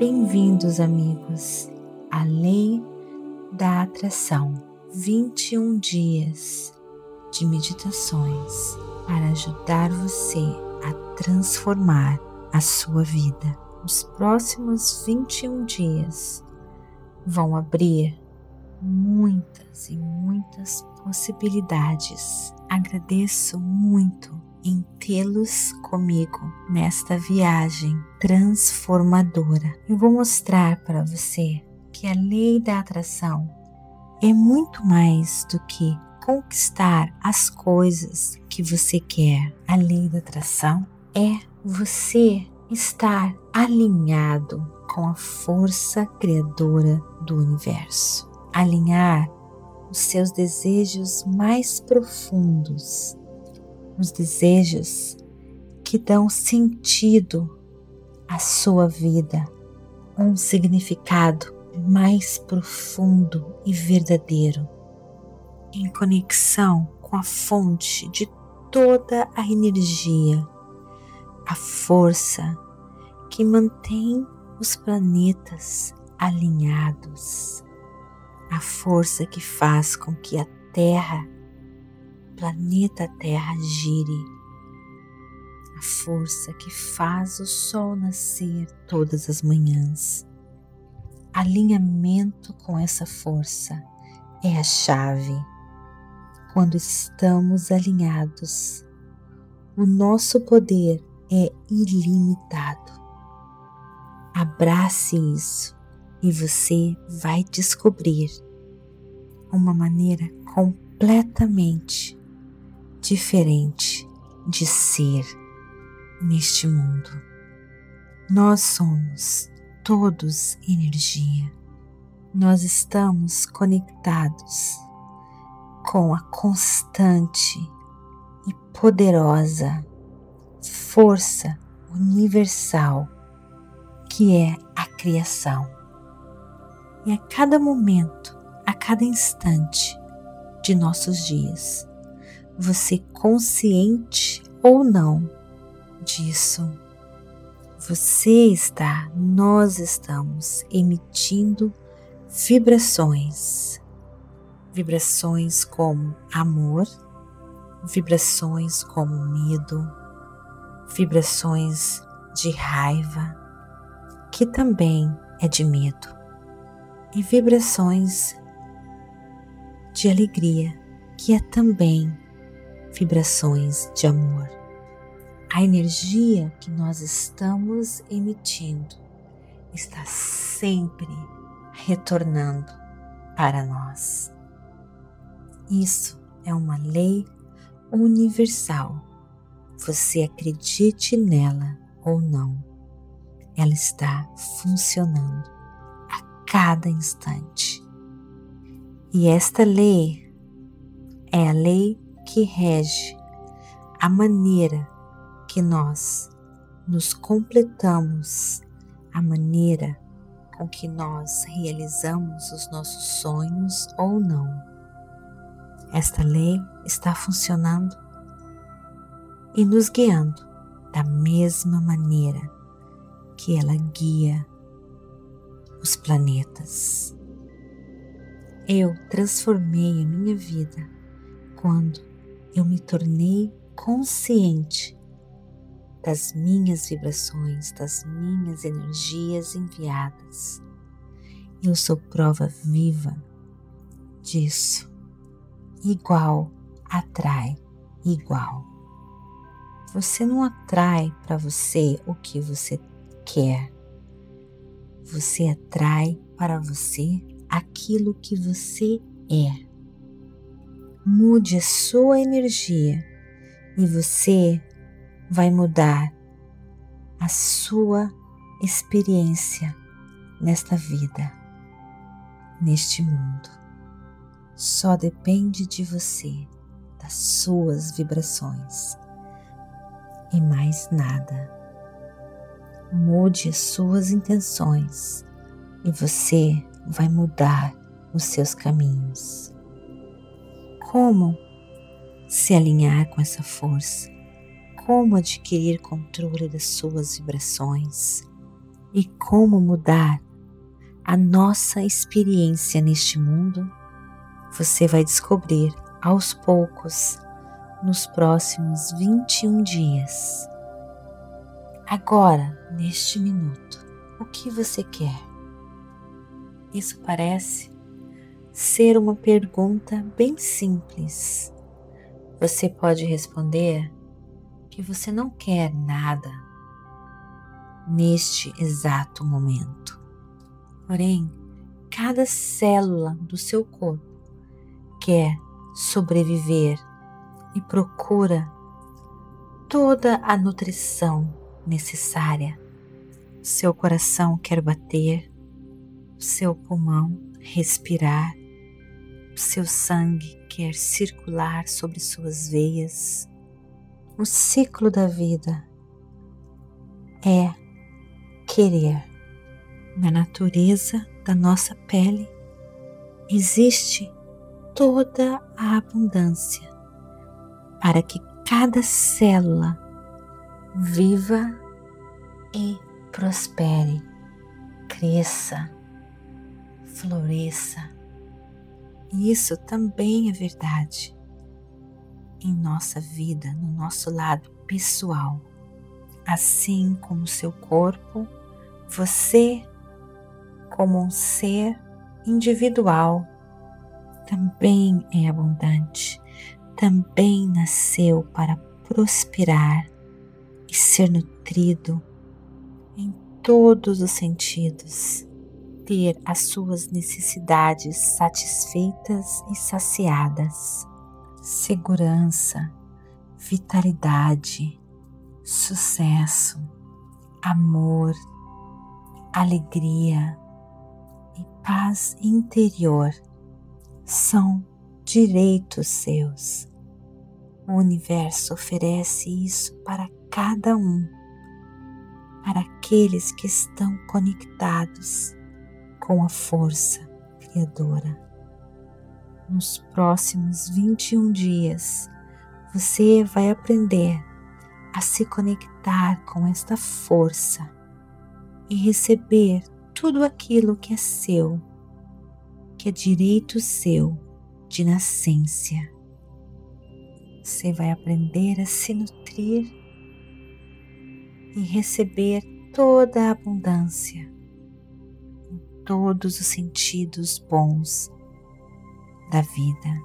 Bem-vindos, amigos, à Lei da Atração. 21 dias de meditações para ajudar você a transformar a sua vida. Os próximos 21 dias vão abrir muitas e muitas possibilidades. Agradeço muito em tê-los comigo nesta viagem transformadora. Eu vou mostrar para você que a lei da atração é muito mais do que conquistar as coisas que você quer. A lei da atração é você estar alinhado com a força criadora do universo. Alinhar os seus desejos mais profundos os desejos que dão sentido à sua vida, um significado mais profundo e verdadeiro, em conexão com a fonte de toda a energia, a força que mantém os planetas alinhados, a força que faz com que a Terra planeta Terra gire, a força que faz o sol nascer todas as manhãs. Alinhamento com essa força é a chave. Quando estamos alinhados, o nosso poder é ilimitado. Abrace isso e você vai descobrir uma maneira completamente diferente de ser neste mundo. Nós somos todos energia. Nós estamos conectados com a constante e poderosa força universal que é a criação. E a cada momento, a cada instante de nossos dias, você consciente ou não disso. Você está, nós estamos emitindo vibrações. Vibrações como amor, vibrações como medo, vibrações de raiva, que também é de medo, e vibrações de alegria, que é também vibrações de amor. A energia que nós estamos emitindo está sempre retornando para nós. Isso é uma lei universal. Você acredite nela ou não, ela está funcionando a cada instante. E esta lei é a lei que rege a maneira que nós nos completamos, a maneira com que nós realizamos os nossos sonhos ou não. Esta lei está funcionando e nos guiando da mesma maneira que ela guia os planetas. Eu transformei a minha vida quando eu me tornei consciente das minhas vibrações, das minhas energias enviadas. Eu sou prova viva disso. Igual atrai igual. Você não atrai para você o que você quer. Você atrai para você aquilo que você é mude a sua energia e você vai mudar a sua experiência nesta vida, neste mundo. Só depende de você, das suas vibrações e mais nada. Mude as suas intenções e você vai mudar os seus caminhos como se alinhar com essa força, como adquirir controle das suas vibrações, e como mudar a nossa experiência neste mundo, você vai descobrir aos poucos nos próximos 21 dias. Agora, neste minuto, o que você quer? Isso parece ser uma pergunta bem simples. Você pode responder que você não quer nada neste exato momento. Porém, cada célula do seu corpo quer sobreviver e procura toda a nutrição necessária. Seu coração quer bater, seu pulmão respirar, seu sangue quer circular sobre suas veias. O ciclo da vida é querer. Na natureza da nossa pele existe toda a abundância para que cada célula viva e prospere, cresça, floresça. Isso também é verdade em nossa vida, no nosso lado pessoal. Assim como seu corpo, você, como um ser individual, também é abundante, também nasceu para prosperar e ser nutrido em todos os sentidos, ter as suas necessidades satisfeitas e saciadas, segurança, vitalidade, sucesso, amor, alegria e paz interior são direitos seus. O universo oferece isso para cada um, para aqueles que estão conectados com a força criadora. Nos próximos 21 dias, você vai aprender a se conectar com esta força e receber tudo aquilo que é seu, que é direito seu de nascença. Você vai aprender a se nutrir e receber toda a abundância todos os sentidos bons da vida.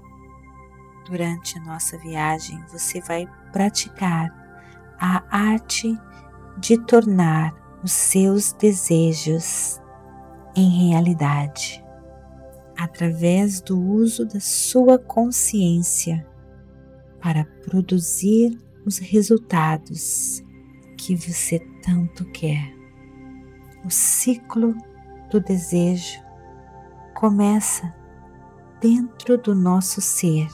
Durante a nossa viagem, você vai praticar a arte de tornar os seus desejos em realidade através do uso da sua consciência para produzir os resultados que você tanto quer. O ciclo do desejo começa dentro do nosso ser.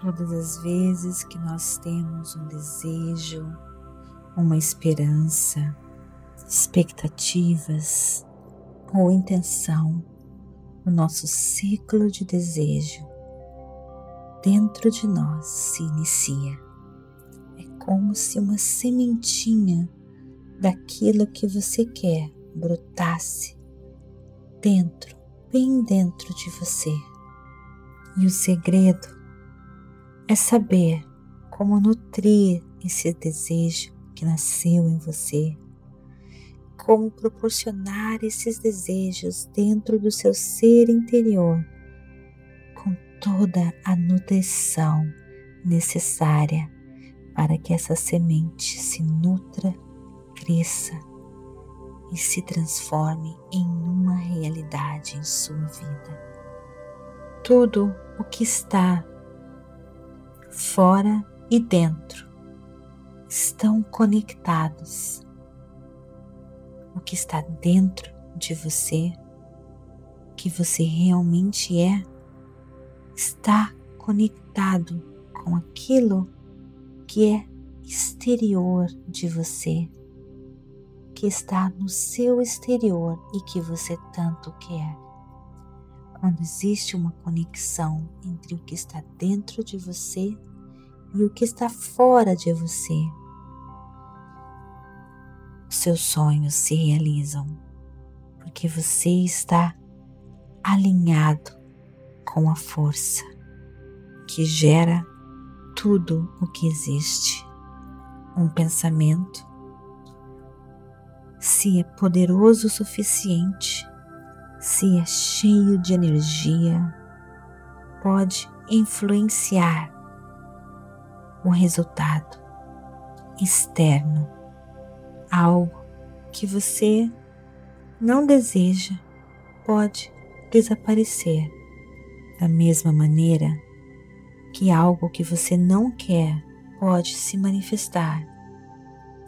Todas as vezes que nós temos um desejo, uma esperança, expectativas ou intenção, o nosso ciclo de desejo dentro de nós se inicia como se uma sementinha daquilo que você quer brotasse dentro, bem dentro de você. E o segredo é saber como nutrir esse desejo que nasceu em você, como proporcionar esses desejos dentro do seu ser interior com toda a nutrição necessária para que essa semente se nutra, cresça e se transforme em uma realidade em sua vida. Tudo o que está fora e dentro estão conectados. O que está dentro de você, que você realmente é, está conectado com aquilo que é exterior de você, que está no seu exterior e que você tanto quer. Quando existe uma conexão entre o que está dentro de você e o que está fora de você, seus sonhos se realizam, porque você está alinhado com a força que gera tudo o que existe. Um pensamento, se é poderoso o suficiente, se é cheio de energia, pode influenciar o resultado externo, algo que você não deseja pode desaparecer. Da mesma maneira que algo que você não quer pode se manifestar,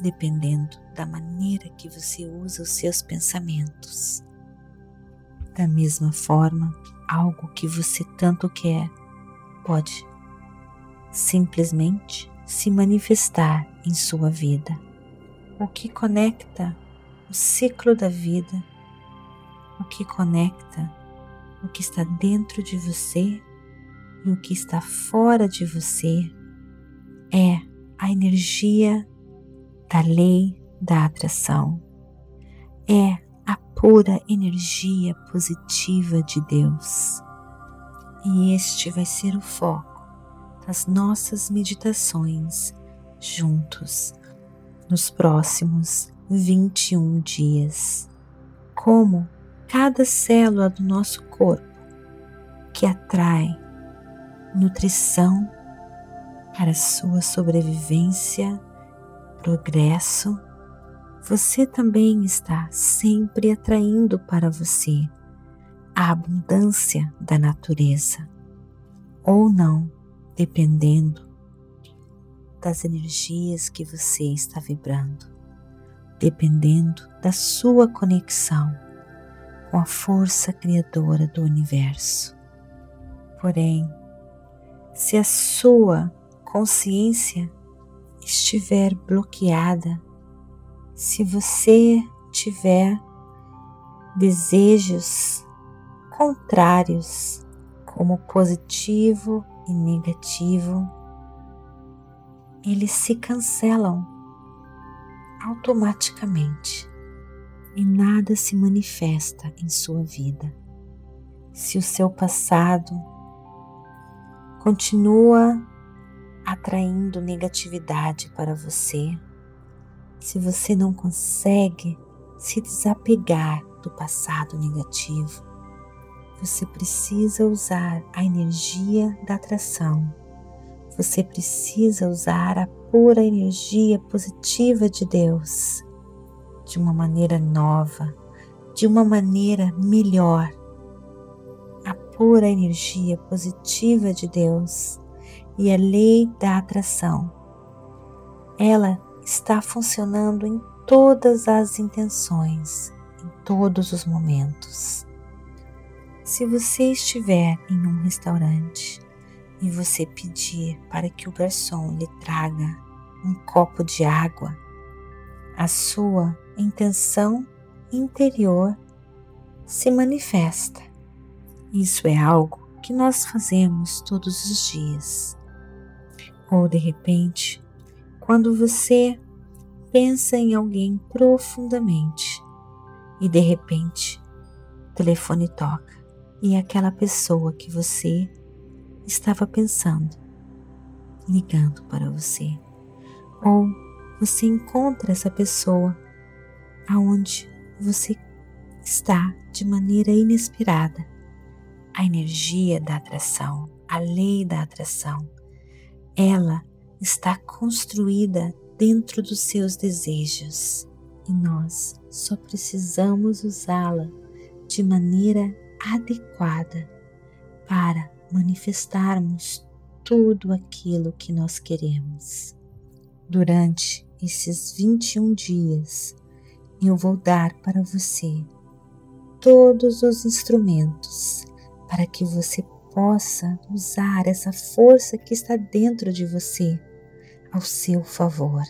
dependendo da maneira que você usa os seus pensamentos. Da mesma forma, algo que você tanto quer pode simplesmente se manifestar em sua vida. O que conecta o ciclo da vida, o que conecta o que está dentro de você e o que está fora de você é a energia da lei da atração. É a pura energia positiva de Deus. E este vai ser o foco das nossas meditações juntos nos próximos 21 dias. Como cada célula do nosso corpo que atrai nutrição para sua sobrevivência, progresso, você também está sempre atraindo para você a abundância da natureza, ou não, dependendo das energias que você está vibrando, dependendo da sua conexão com a força criadora do universo. Porém, se a sua consciência estiver bloqueada, se você tiver desejos contrários, como positivo e negativo, eles se cancelam automaticamente e nada se manifesta em sua vida. Se o seu passado continua atraindo negatividade para você, se você não consegue se desapegar do passado negativo, você precisa usar a energia da atração. Você precisa usar a pura energia positiva de Deus de uma maneira nova, de uma maneira melhor. A pura energia positiva de Deus e a lei da atração. Ela está funcionando em todas as intenções, em todos os momentos. Se você estiver em um restaurante e você pedir para que o garçom lhe traga um copo de água, a sua intenção interior se manifesta. Isso é algo que nós fazemos todos os dias. Ou de repente, quando você pensa em alguém profundamente e de repente o telefone toca e é aquela pessoa que você estava pensando ligando para você. Ou você encontra essa pessoa aonde você está de maneira inesperada. A energia da atração, a lei da atração, ela está construída dentro dos seus desejos e nós só precisamos usá-la de maneira adequada para manifestarmos tudo aquilo que nós queremos. Durante esses 21 dias, eu vou dar para você todos os instrumentos para que você possa usar essa força que está dentro de você ao seu favor.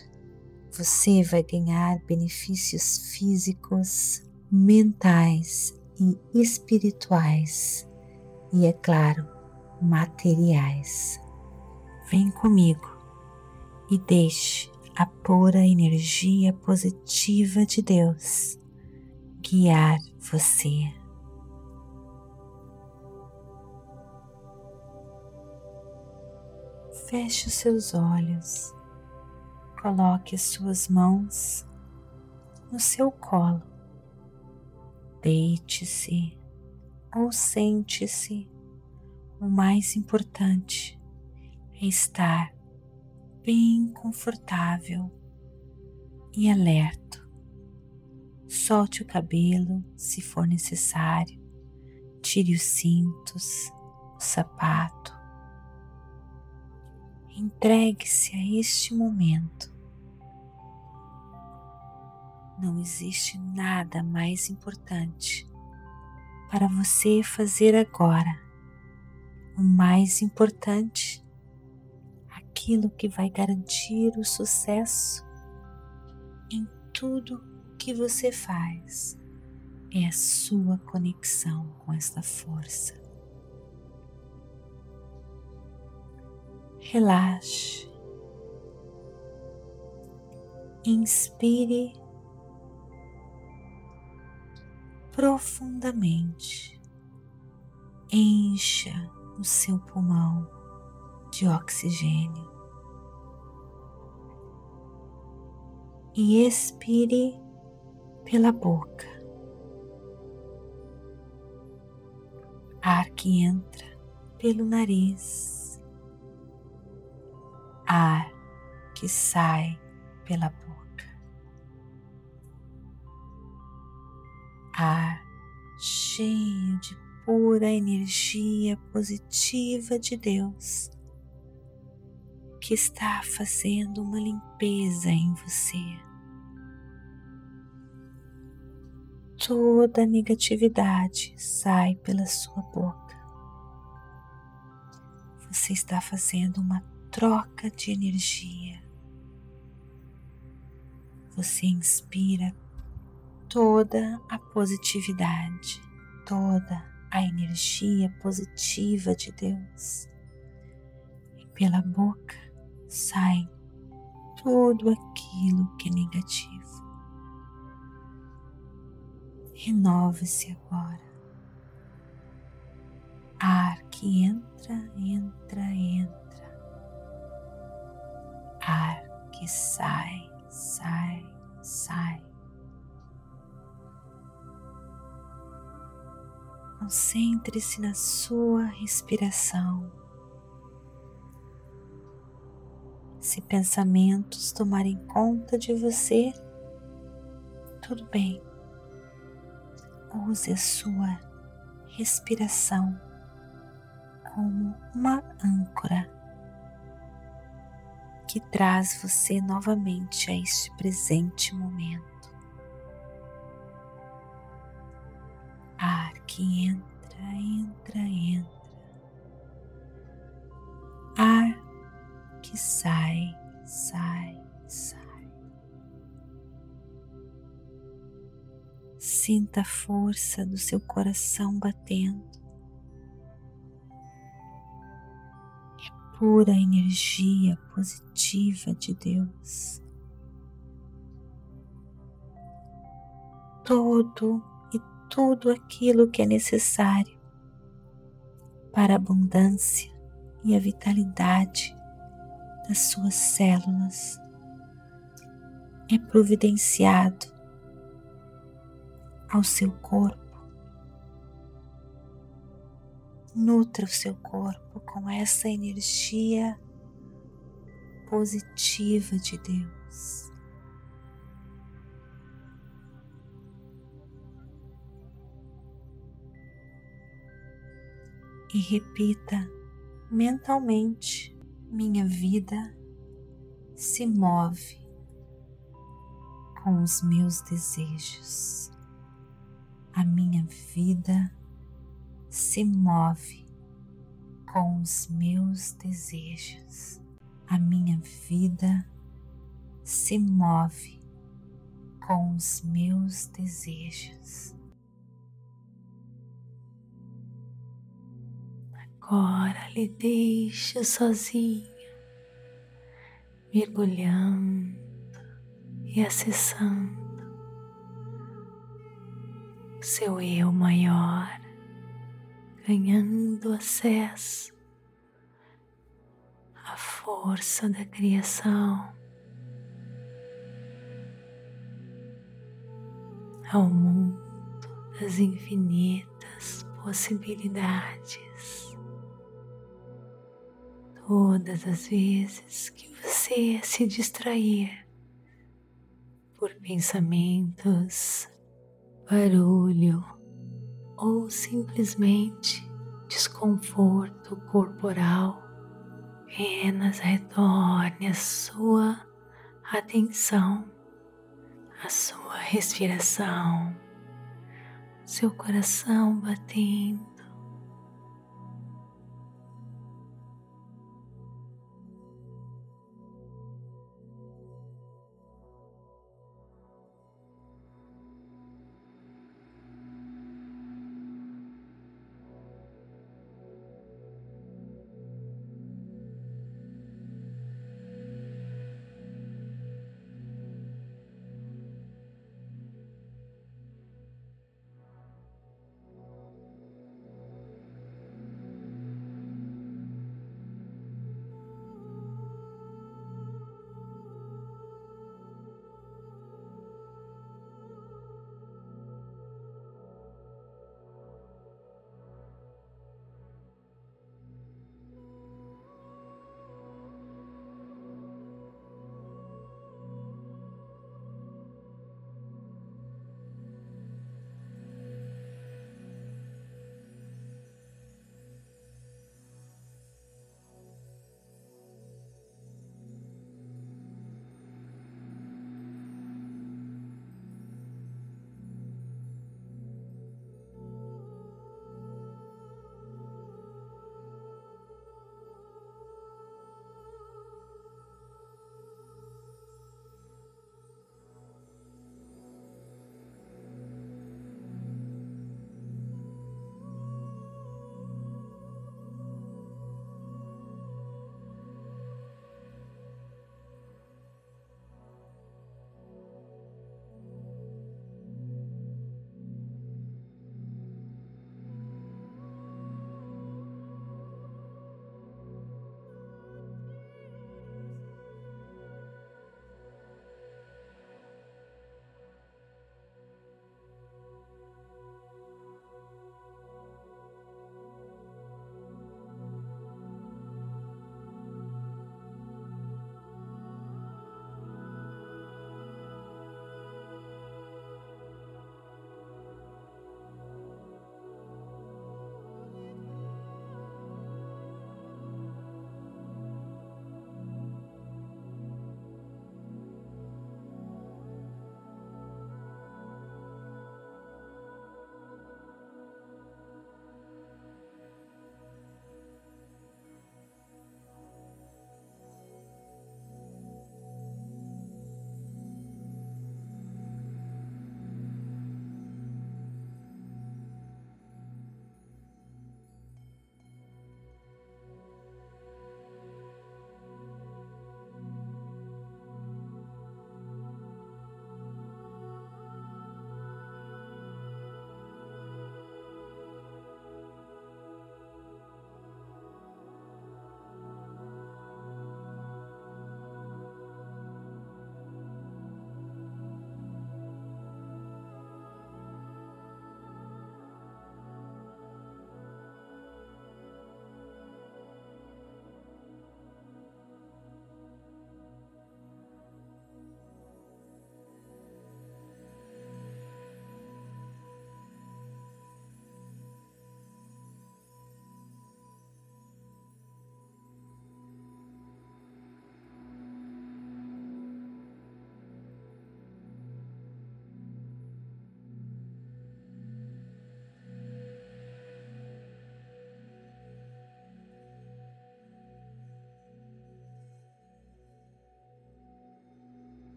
Você vai ganhar benefícios físicos, mentais e espirituais e, é claro, materiais. Vem comigo e deixe a pura energia positiva de Deus guiar você. Feche os seus olhos, coloque as suas mãos no seu colo, deite-se ou sente-se. O mais importante é estar bem confortável e alerta. Solte o cabelo se for necessário, tire os cintos, o sapato Entregue-se a este momento. Não existe nada mais importante para você fazer agora. O mais importante, aquilo que vai garantir o sucesso em tudo que você faz, é a sua conexão com esta força. Relaxe, inspire profundamente, encha o seu pulmão de oxigênio. E expire pela boca. Ar que entra pelo nariz ar que sai pela boca. Ar cheio de pura energia positiva de Deus que está fazendo uma limpeza em você. Toda negatividade sai pela sua boca. Você está fazendo uma troca de energia. Você inspira toda a positividade, toda a energia positiva de Deus. E pela boca sai tudo aquilo que é negativo. Renove-se agora. Ar que entra, entra, entra que sai, sai, sai. Concentre-se na sua respiração. Se pensamentos tomarem conta de você, tudo bem. Use a sua respiração como uma âncora que traz você novamente a este presente momento. Ar que entra, entra, entra. Ar que sai, sai, sai. Sinta a força do seu coração batendo. Pura energia positiva de Deus. Todo e tudo aquilo que é necessário para a abundância e a vitalidade das suas células é providenciado ao seu corpo Nutra o seu corpo com essa energia positiva de Deus. E repita mentalmente: minha vida se move com os meus desejos. A minha vida se move com os meus desejos. A minha vida se move com os meus desejos. Agora lhe deixa sozinho, mergulhando e acessando seu eu maior, ganhando acesso à força da criação, ao mundo das infinitas possibilidades. Todas as vezes que você se distrair por pensamentos barulho ou simplesmente desconforto corporal, apenas retorne a sua atenção, a sua respiração, seu coração batendo.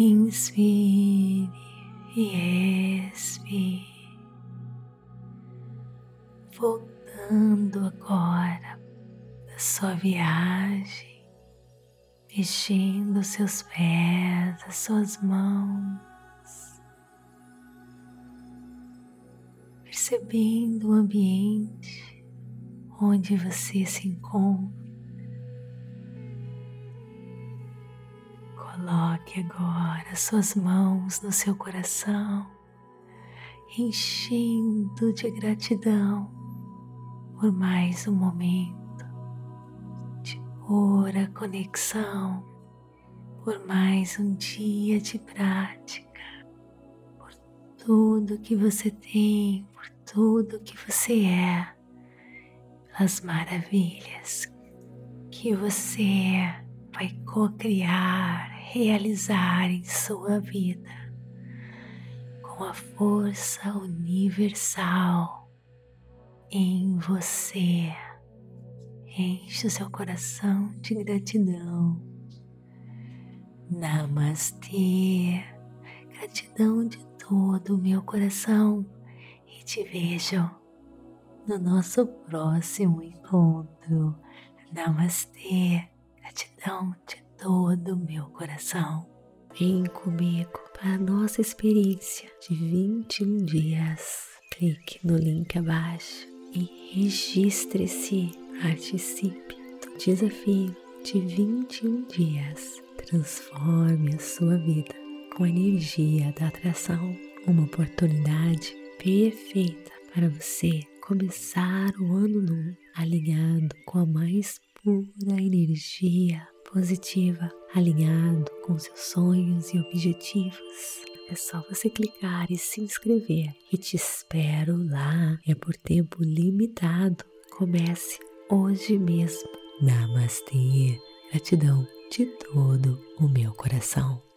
Inspire e expire, voltando agora da sua viagem, mexendo seus pés, as suas mãos, percebendo o ambiente onde você se encontra. Coloque agora suas mãos no seu coração, enchendo de gratidão por mais um momento de pura conexão, por mais um dia de prática, por tudo que você tem, por tudo que você é, as maravilhas que você vai co-criar realizar em sua vida com a força universal em você. Enche o seu coração de gratidão. Namastê. Gratidão de todo o meu coração e te vejo no nosso próximo encontro. Namastê. Gratidão de todo o meu coração. Vem comigo para a nossa experiência de 21 dias. Clique no link abaixo e registre-se. Participe do desafio de 21 dias. Transforme a sua vida com a energia da atração. Uma oportunidade perfeita para você começar o ano novo alinhado com a mais pura energia positiva, alinhado com seus sonhos e objetivos. É só você clicar e se inscrever e te espero lá. É por tempo limitado. Comece hoje mesmo. Namastê. Gratidão de todo o meu coração.